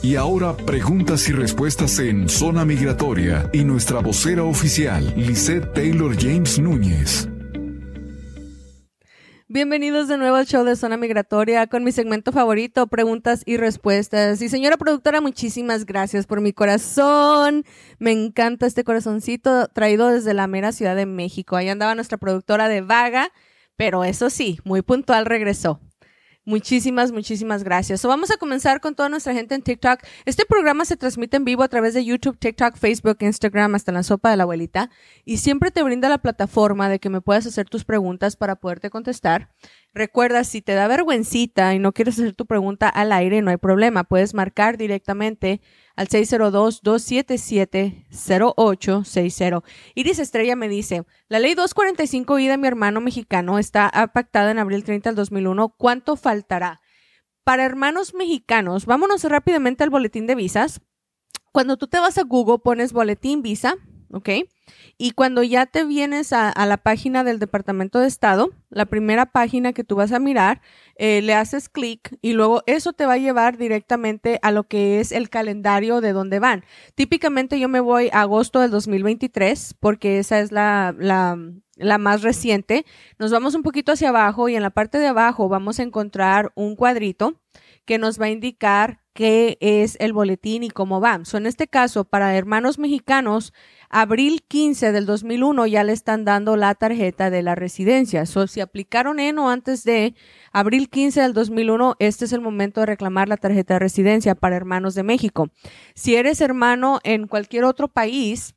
Y ahora preguntas y respuestas en Zona Migratoria y nuestra vocera oficial, Lisette Taylor James Núñez. Bienvenidos de nuevo al show de Zona Migratoria con mi segmento favorito, preguntas y respuestas. Y señora productora, muchísimas gracias por mi corazón. Me encanta este corazoncito traído desde la mera Ciudad de México. Ahí andaba nuestra productora de vaga, pero eso sí, muy puntual regresó. Muchísimas, muchísimas gracias. vamos a comenzar con toda nuestra gente en TikTok. Este programa se transmite en vivo a través de YouTube, TikTok, Facebook, Instagram, hasta la sopa de la abuelita. Y siempre te brinda la plataforma de que me puedas hacer tus preguntas para poderte contestar. Recuerda, si te da vergüencita y no quieres hacer tu pregunta al aire, no hay problema. Puedes marcar directamente al 602-277-0860. Iris Estrella me dice, la ley 245I de mi hermano mexicano está pactada en abril 30 del 2001. ¿Cuánto faltará? Para hermanos mexicanos, vámonos rápidamente al boletín de visas. Cuando tú te vas a Google, pones boletín visa, ¿ok? Y cuando ya te vienes a, la página del Departamento de Estado, la primera página que tú vas a mirar, eh, le haces clic y luego eso te va a llevar directamente a lo que es el calendario de dónde van. Típicamente yo me voy a agosto del 2023 porque esa es la, la, más reciente. Nos vamos un poquito hacia abajo y en la parte de abajo vamos a encontrar un cuadrito que nos va a indicar qué es el boletín y cómo va. So, en este caso, para hermanos mexicanos, abril 15 del 2001 ya le están dando la tarjeta de la residencia. So, si aplicaron en o antes de abril 15 del 2001, este es el momento de reclamar la tarjeta de residencia para hermanos de México. Si eres hermano en cualquier otro país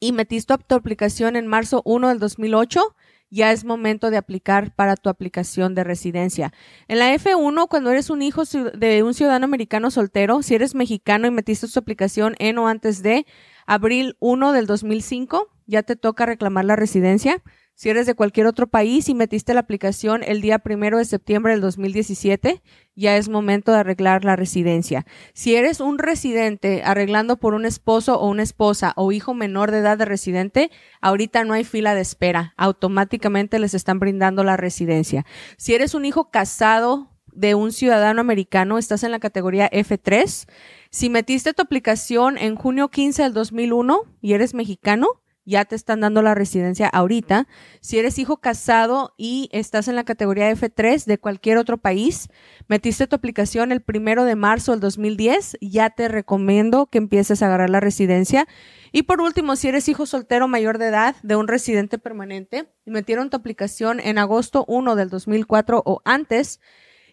y metiste tu aplicación en marzo 1 del 2008, ya es momento de aplicar para tu aplicación de residencia. En la F1, cuando eres un hijo de un ciudadano americano soltero, si eres mexicano y metiste tu aplicación en o antes de abril 1 del 2005, ya te toca reclamar la residencia. Si eres de cualquier otro país y metiste la aplicación el día primero de septiembre del 2017, ya es momento de arreglar la residencia. Si eres un residente arreglando por un esposo o una esposa o hijo menor de edad de residente, ahorita no hay fila de espera. Automáticamente les están brindando la residencia. Si eres un hijo casado de un ciudadano americano, estás en la categoría F3. Si metiste tu aplicación en junio 15 del 2001 y eres mexicano, ya te están dando la residencia ahorita. Si eres hijo casado y estás en la categoría F3 de cualquier otro país, metiste tu aplicación el primero de marzo del 2010, ya te recomiendo que empieces a agarrar la residencia. Y por último, si eres hijo soltero mayor de edad de un residente permanente y metieron tu aplicación en agosto 1 del 2004 o antes,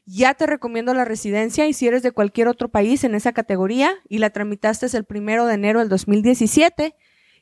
ya te recomiendo la residencia y si eres de cualquier otro país en esa categoría y la tramitaste el primero de enero del 2017,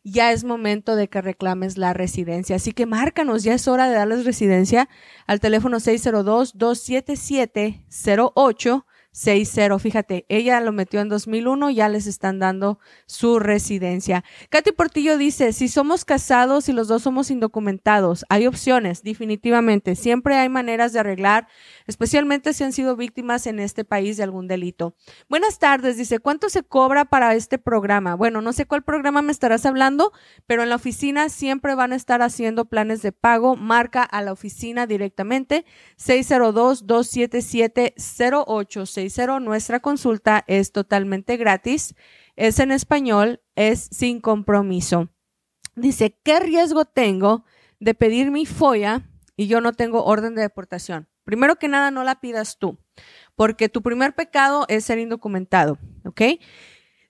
ya es momento de que reclames la residencia. Así que márcanos, ya es hora de darles residencia al teléfono 602-277-08 6-0. Fíjate, ella lo metió en 2001, ya les están dando su residencia. Katy Portillo dice, si somos casados y los dos somos indocumentados, hay opciones, definitivamente. Siempre hay maneras de arreglar, especialmente si han sido víctimas en este país de algún delito. Buenas tardes, dice, ¿cuánto se cobra para este programa? Bueno, no sé cuál programa me estarás hablando, pero en la oficina siempre van a estar haciendo planes de pago. Marca a la oficina directamente 602 277 08 nuestra consulta es totalmente gratis, es en español, es sin compromiso. Dice, ¿qué riesgo tengo de pedir mi FOIA y yo no tengo orden de deportación? Primero que nada, no la pidas tú, porque tu primer pecado es ser indocumentado, ¿ok?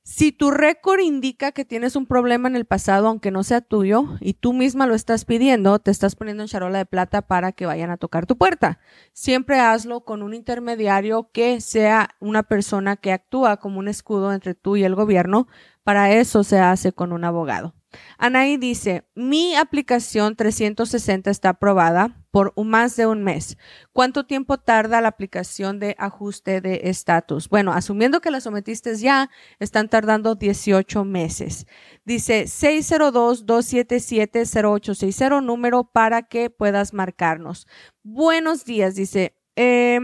Si tu récord indica que tienes un problema en el pasado, aunque no sea tuyo, y tú misma lo estás pidiendo, te estás poniendo en charola de plata para que vayan a tocar tu puerta. Siempre hazlo con un intermediario que sea una persona que actúa como un escudo entre tú y el gobierno. Para eso se hace con un abogado. Anaí dice, mi aplicación 360 está aprobada por más de un mes. ¿Cuánto tiempo tarda la aplicación de ajuste de estatus? Bueno, asumiendo que la sometiste ya, están tardando 18 meses. Dice 602-277-0860, número para que puedas marcarnos. Buenos días, dice. Eh,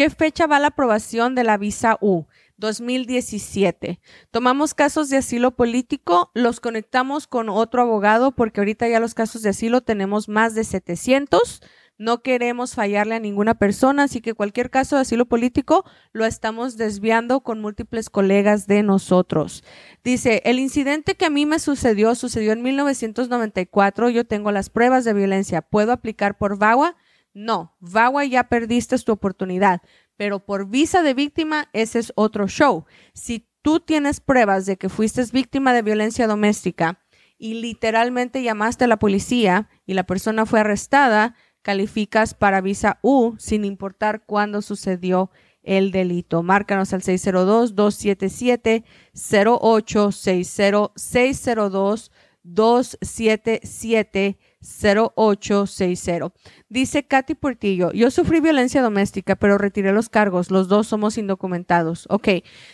¿Qué fecha va la aprobación de la visa U? 2017. Tomamos casos de asilo político, los conectamos con otro abogado porque ahorita ya los casos de asilo tenemos más de 700. No queremos fallarle a ninguna persona, así que cualquier caso de asilo político lo estamos desviando con múltiples colegas de nosotros. Dice, el incidente que a mí me sucedió sucedió en 1994. Yo tengo las pruebas de violencia. ¿Puedo aplicar por VAWA? No, VAWA ya perdiste tu oportunidad, pero por visa de víctima ese es otro show. Si tú tienes pruebas de que fuiste víctima de violencia doméstica y literalmente llamaste a la policía y la persona fue arrestada, calificas para visa U sin importar cuándo sucedió el delito. Márcanos al 602-277-0860, 602-277 0860. Dice Katy Portillo, yo sufrí violencia doméstica, pero retiré los cargos. Los dos somos indocumentados. Ok,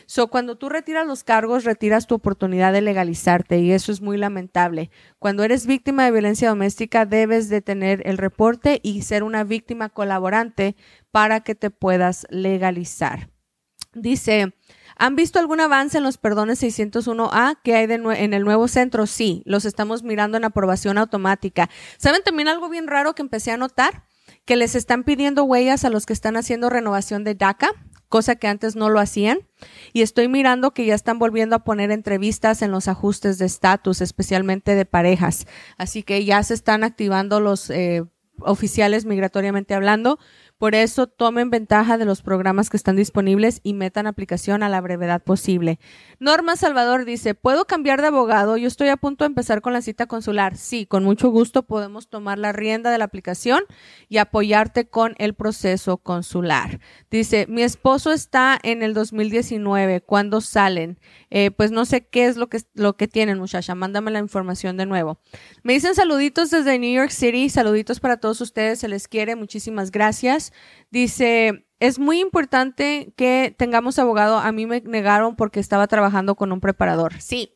so cuando tú retiras los cargos, retiras tu oportunidad de legalizarte y eso es muy lamentable. Cuando eres víctima de violencia doméstica, debes de tener el reporte y ser una víctima colaborante para que te puedas legalizar. Dice, ¿Han visto algún avance en los perdones 601A que hay en el nuevo centro? Sí, los estamos mirando en aprobación automática. ¿Saben también algo bien raro que empecé a notar? Que les están pidiendo huellas a los que están haciendo renovación de DACA, cosa que antes no lo hacían. Y estoy mirando que ya están volviendo a poner entrevistas en los ajustes de estatus, especialmente de parejas. Así que ya se están activando los eh, oficiales migratoriamente hablando por eso tomen ventaja de los programas que están disponibles y metan aplicación a la brevedad posible. Norma Salvador dice, ¿puedo cambiar de abogado? Yo estoy a punto de empezar con la cita consular. Sí, con mucho gusto podemos tomar la rienda de la aplicación y apoyarte con el proceso consular. Dice, mi esposo está en el 2019. ¿Cuándo salen? Eh, pues no sé qué es lo que, lo que tienen, muchacha. Mándame la información de nuevo. Me dicen saluditos desde New York City. Saluditos para todos ustedes. Se les quiere. Muchísimas gracias. Dice, es muy importante que tengamos abogado. A mí me negaron porque estaba trabajando con un preparador. Sí.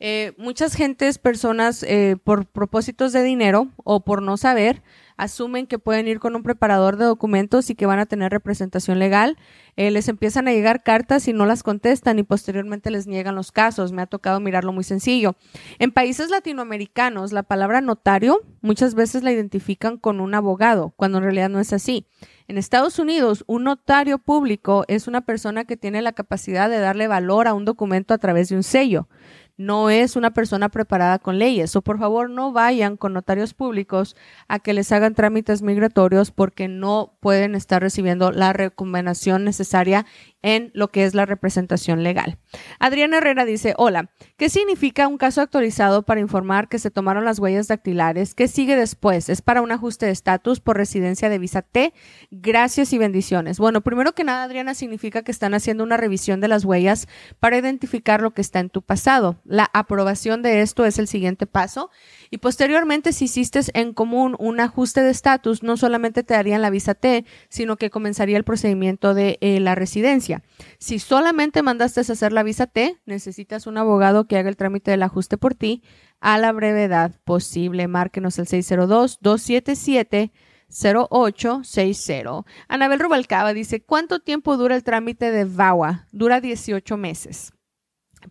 Eh, muchas gentes, personas, eh, por propósitos de dinero o por no saber, asumen que pueden ir con un preparador de documentos y que van a tener representación legal. Eh, les empiezan a llegar cartas y no las contestan y posteriormente les niegan los casos. Me ha tocado mirarlo muy sencillo. En países latinoamericanos, la palabra notario muchas veces la identifican con un abogado, cuando en realidad no es así. En Estados Unidos, un notario público es una persona que tiene la capacidad de darle valor a un documento a través de un sello no es una persona preparada con leyes. O por favor no vayan con notarios públicos a que les hagan trámites migratorios porque no pueden estar recibiendo la recomendación necesaria en lo que es la representación legal. Adriana Herrera dice, hola, ¿qué significa un caso actualizado para informar que se tomaron las huellas dactilares? ¿Qué sigue después? ¿Es para un ajuste de estatus por residencia de visa T? Gracias y bendiciones. Bueno, primero que nada, Adriana, significa que están haciendo una revisión de las huellas para identificar lo que está en tu pasado. La aprobación de esto es el siguiente paso y posteriormente, si hiciste en común un ajuste de estatus, no solamente te darían la visa T, sino que comenzaría el procedimiento de eh, la residencia. Si solamente mandaste a hacer la visa T, necesitas un abogado que haga el trámite del ajuste por ti a la brevedad posible. Márquenos el 602-277. 0860. Anabel Rubalcaba dice, ¿cuánto tiempo dura el trámite de VAWA? Dura 18 meses.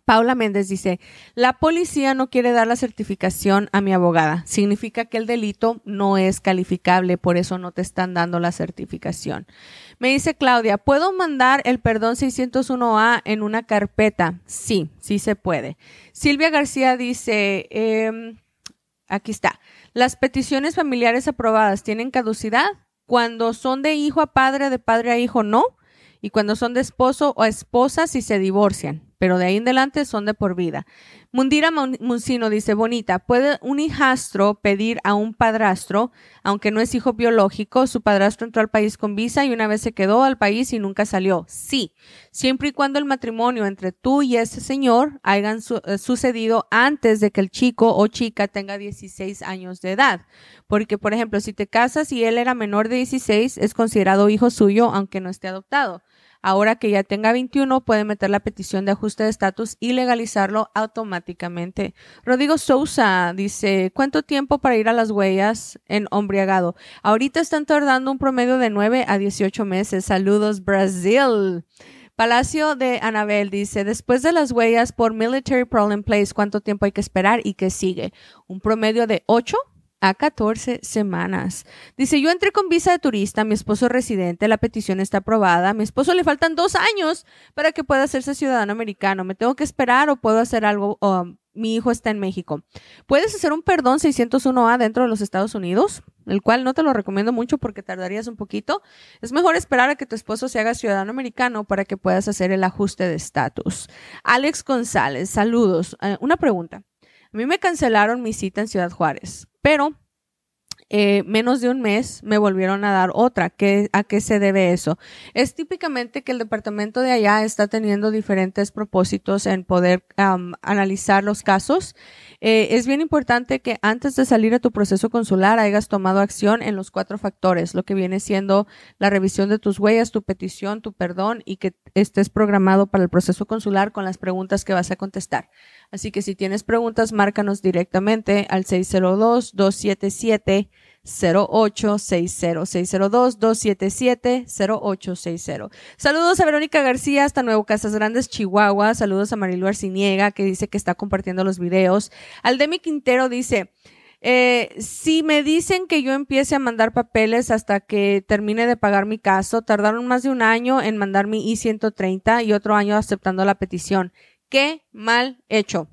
Paula Méndez dice, la policía no quiere dar la certificación a mi abogada. Significa que el delito no es calificable, por eso no te están dando la certificación. Me dice Claudia, ¿puedo mandar el perdón 601A en una carpeta? Sí, sí se puede. Silvia García dice, em, aquí está, las peticiones familiares aprobadas tienen caducidad. Cuando son de hijo a padre, de padre a hijo, no. Y cuando son de esposo o esposa, si se divorcian pero de ahí en adelante son de por vida. Mundira Muncino dice, bonita, ¿puede un hijastro pedir a un padrastro, aunque no es hijo biológico, su padrastro entró al país con visa y una vez se quedó al país y nunca salió? Sí, siempre y cuando el matrimonio entre tú y ese señor hayan eh, sucedido antes de que el chico o chica tenga 16 años de edad. Porque, por ejemplo, si te casas y él era menor de 16, es considerado hijo suyo, aunque no esté adoptado. Ahora que ya tenga 21, puede meter la petición de ajuste de estatus y legalizarlo automáticamente. Rodrigo Sousa dice, ¿cuánto tiempo para ir a las huellas en hombriagado? Ahorita están tardando un promedio de 9 a 18 meses. Saludos, Brasil. Palacio de Anabel dice, después de las huellas por Military Problem Place, ¿cuánto tiempo hay que esperar y qué sigue? Un promedio de 8 a 14 semanas. Dice, yo entré con visa de turista, mi esposo es residente, la petición está aprobada, a mi esposo le faltan dos años para que pueda hacerse ciudadano americano. ¿Me tengo que esperar o puedo hacer algo? mi hijo está en México. ¿Puedes hacer un perdón 601A dentro de los Estados Unidos? El cual no te lo recomiendo mucho porque tardarías un poquito. Es mejor esperar a que tu esposo se haga ciudadano americano para que puedas hacer el ajuste de estatus. Alex González, saludos. Eh, una pregunta. A mí me cancelaron mi cita en Ciudad Juárez, pero eh, menos de un mes me volvieron a dar otra. ¿Qué, ¿A qué se debe eso? Es típicamente que el departamento de allá está teniendo diferentes propósitos en poder analizar los casos. Eh, es bien importante que antes de salir a tu proceso consular hayas tomado acción en los cuatro factores, lo que viene siendo la revisión de tus huellas, tu petición, tu perdón y que estés programado para el proceso consular con las preguntas que vas a contestar. Así que si tienes preguntas, márcanos directamente al 602-277 0860 602 277 0860. Saludos a Verónica García hasta Nuevo Casas Grandes, Chihuahua. Saludos a Marilu Arciniega que dice que está compartiendo los videos. Aldemi Quintero dice, eh, si me dicen que yo empiece a mandar papeles hasta que termine de pagar mi caso, tardaron más de un año en mandar mi I-130 y otro año aceptando la petición. Qué mal hecho.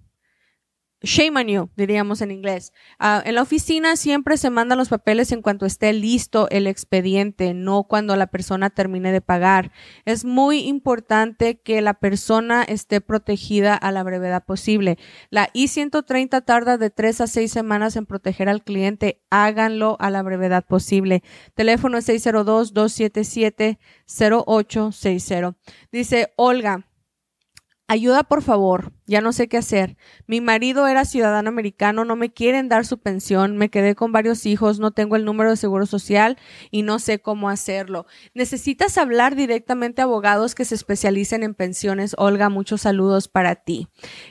Shame on you, diríamos en inglés. Ah, en la oficina siempre se mandan los papeles en cuanto esté listo el expediente, no cuando la persona termine de pagar. Es muy importante que la persona esté protegida a la brevedad posible. La I-130 tarda de tres a seis semanas en proteger al cliente. Háganlo a la brevedad posible. Teléfono 602-277-0860. Dice Olga. Ayuda, por favor. Ya no sé qué hacer. Mi marido era ciudadano americano, no me quieren dar su pensión, me quedé con varios hijos, no tengo el número de seguro social y no sé cómo hacerlo. Necesitas hablar directamente a abogados que se especialicen en pensiones. Olga, muchos saludos para ti.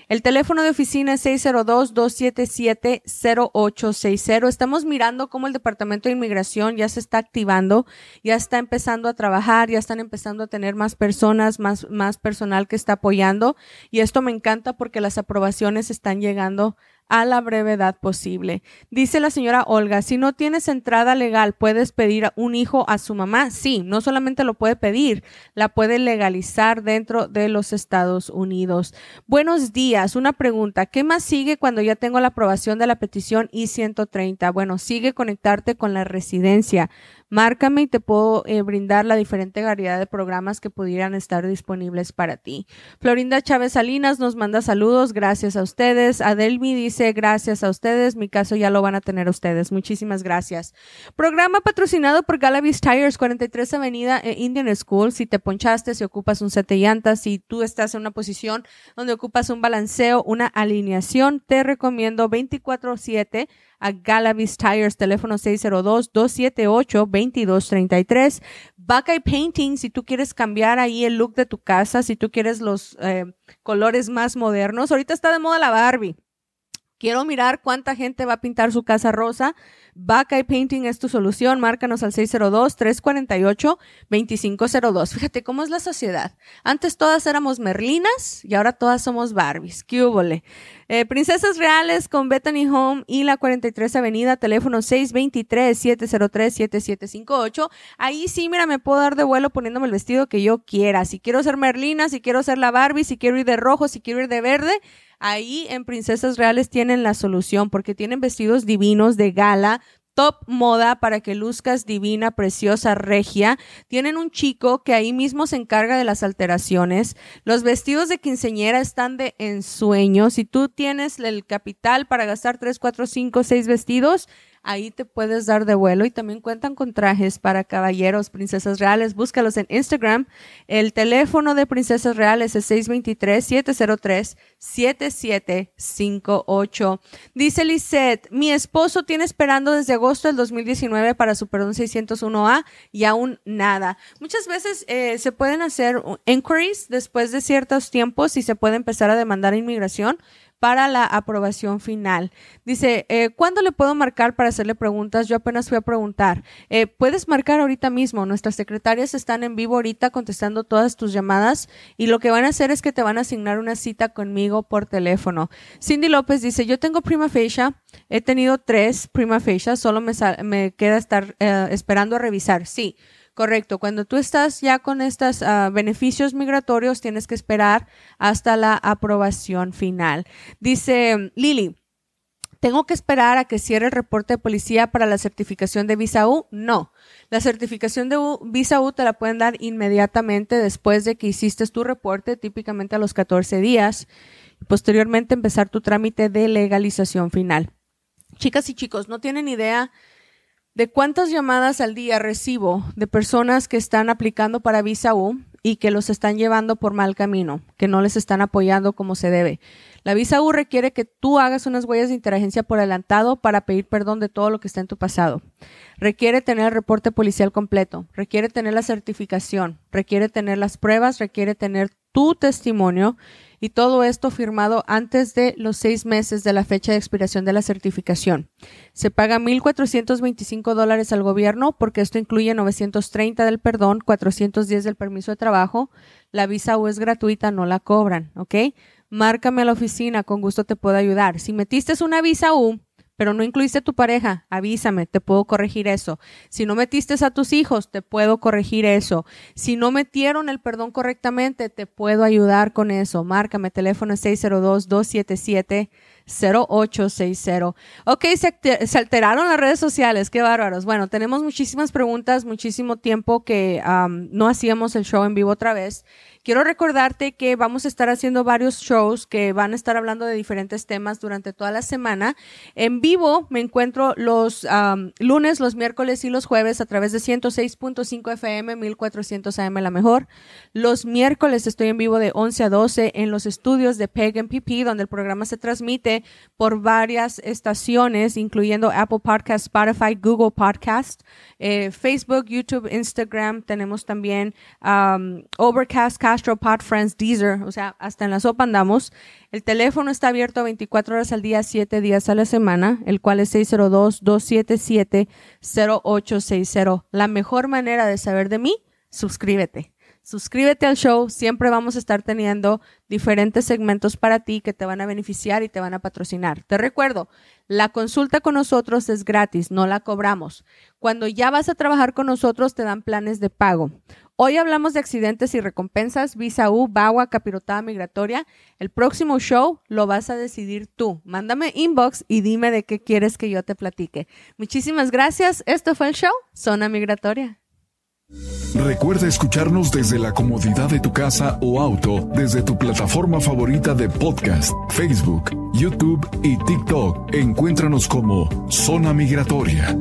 El teléfono de oficina es 602-277-0860. Estamos mirando cómo el Departamento de Inmigración ya se está activando, ya está empezando a trabajar, ya están empezando a tener más personas, más, más personal que está apoyando y esto me encanta porque las aprobaciones están llegando a la brevedad posible. Dice la señora Olga, si no tienes entrada legal, ¿puedes pedir un hijo a su mamá? Sí, no solamente lo puede pedir, la puede legalizar dentro de los Estados Unidos. Buenos días, una pregunta, ¿qué más sigue cuando ya tengo la aprobación de la petición I-130? Bueno, sigue conectarte con la residencia márcame y te puedo eh, brindar la diferente variedad de programas que pudieran estar disponibles para ti. Florinda Chávez Salinas nos manda saludos, gracias a ustedes. Adelmi dice gracias a ustedes, mi caso ya lo van a tener ustedes. Muchísimas gracias. Programa patrocinado por Galavis Tires, 43 Avenida eh, Indian School. Si te ponchaste, si ocupas un set de llantas, si tú estás en una posición donde ocupas un balanceo, una alineación, te recomiendo 24-7 a Galavis Tires, teléfono 602-278-2233. Buckeye Painting, si tú quieres cambiar ahí el look de tu casa, si tú quieres los eh, colores más modernos. Ahorita está de moda la Barbie. Quiero mirar cuánta gente va a pintar su casa rosa. Buckeye Painting es tu solución. Márcanos al 602-348-2502. Fíjate cómo es la sociedad. Antes todas éramos merlinas y ahora todas somos Barbies. ¿Qué eh, Princesas Reales con Bethany Home y la 43 Avenida, teléfono 623-703-7758. Ahí sí, mira, me puedo dar de vuelo poniéndome el vestido que yo quiera. Si quiero ser merlina, si quiero ser la Barbie, si quiero ir de rojo, si quiero ir de verde Ahí en Princesas Reales tienen la solución porque tienen vestidos divinos de gala, top moda para que luzcas divina, preciosa, regia. Tienen un chico que ahí mismo se encarga de las alteraciones. Los vestidos de quinceñera están de ensueño. Si tú tienes el capital para gastar tres, cuatro, cinco, seis vestidos, Ahí te puedes dar de vuelo y también cuentan con trajes para caballeros, princesas reales. Búscalos en Instagram. El teléfono de Princesas Reales es 623-703-7758. Dice Lisette, mi esposo tiene esperando desde agosto del 2019 para su perdón 601A y aún nada. Muchas veces eh, se pueden hacer inquiries después de ciertos tiempos y se puede empezar a demandar inmigración para la aprobación final. Dice, eh, ¿cuándo le puedo marcar para hacerle preguntas? Yo apenas fui a preguntar. Eh, puedes marcar ahorita mismo. Nuestras secretarias están en vivo ahorita contestando todas tus llamadas y lo que van a hacer es que te van a asignar una cita conmigo por teléfono. Cindy López dice, yo tengo prima facie, he tenido tres prima facie, solo me, me queda estar eh, esperando a revisar. Sí. Correcto. Cuando tú estás ya con estos ah, beneficios migratorios, tienes que esperar hasta la aprobación final. Dice Lili, ¿Tengo que esperar a que cierre el reporte de policía para la certificación de visa U? No. La certificación de visa U te la pueden dar inmediatamente después de que hiciste tu reporte, típicamente a los 14 días, y posteriormente empezar tu trámite de legalización final. Chicas y chicos, no tienen idea de cuántas llamadas al día recibo de personas que están aplicando para visa U y que los están llevando por mal camino, que no les están apoyando como se debe. La visa U requiere que tú hagas unas huellas de inteligencia por adelantado para pedir perdón de todo lo que está en tu pasado. Requiere tener el reporte policial completo, requiere tener la certificación, requiere tener las pruebas, requiere tener tu testimonio y todo esto firmado antes de los seis meses de la fecha de expiración de la certificación. Se paga 1.425 dólares al gobierno porque esto incluye 930 del perdón, 410 del permiso de trabajo. La visa U es gratuita, no la cobran, ¿ok? Márcame a la oficina, con gusto te puedo ayudar. Si metiste una visa U, pero no incluiste a tu pareja, avísame, te puedo corregir eso. Si no metiste a tus hijos, te puedo corregir eso. Si no metieron el perdón correctamente, te puedo ayudar con eso. Márcame, teléfono 602-277. 0860. Ok, se, alteraron las redes sociales, qué bárbaros. Bueno, tenemos muchísimas preguntas, muchísimo tiempo que no hacíamos el show en vivo otra vez. Quiero recordarte que vamos a estar haciendo varios shows que van a estar hablando de diferentes temas durante toda la semana. En vivo me encuentro los lunes, los miércoles y los jueves a través de 106.5 FM, 1400 AM la mejor. Los miércoles estoy en vivo de 11 a 12 en los estudios de PEG MPP, donde el programa se transmite por varias estaciones, incluyendo Apple Podcast, Spotify, Google Podcast, eh, Facebook, YouTube, Instagram. Tenemos también Overcast, Castro, Friends, Deezer, o sea, hasta en la sopa andamos. El teléfono está abierto 24 horas al día, 7 días a la semana, el cual es 602-277-0860. La mejor manera de saber de mí, suscríbete. Suscríbete al show, siempre vamos a estar teniendo diferentes segmentos para ti que te van a beneficiar y te van a patrocinar. Te recuerdo, la consulta con nosotros es gratis, no la cobramos. Cuando ya vas a trabajar con nosotros te dan planes de pago. Hoy hablamos de accidentes y recompensas, visa U, BAWA, capirotada migratoria. El próximo show lo vas a decidir tú. Mándame inbox y dime de qué quieres que yo te platique. Muchísimas gracias. Esto fue el show Zona Migratoria. Recuerda escucharnos desde la comodidad de tu casa o auto, desde tu plataforma favorita de podcast, Facebook, YouTube y TikTok. Encuéntranos como Zona Migratoria.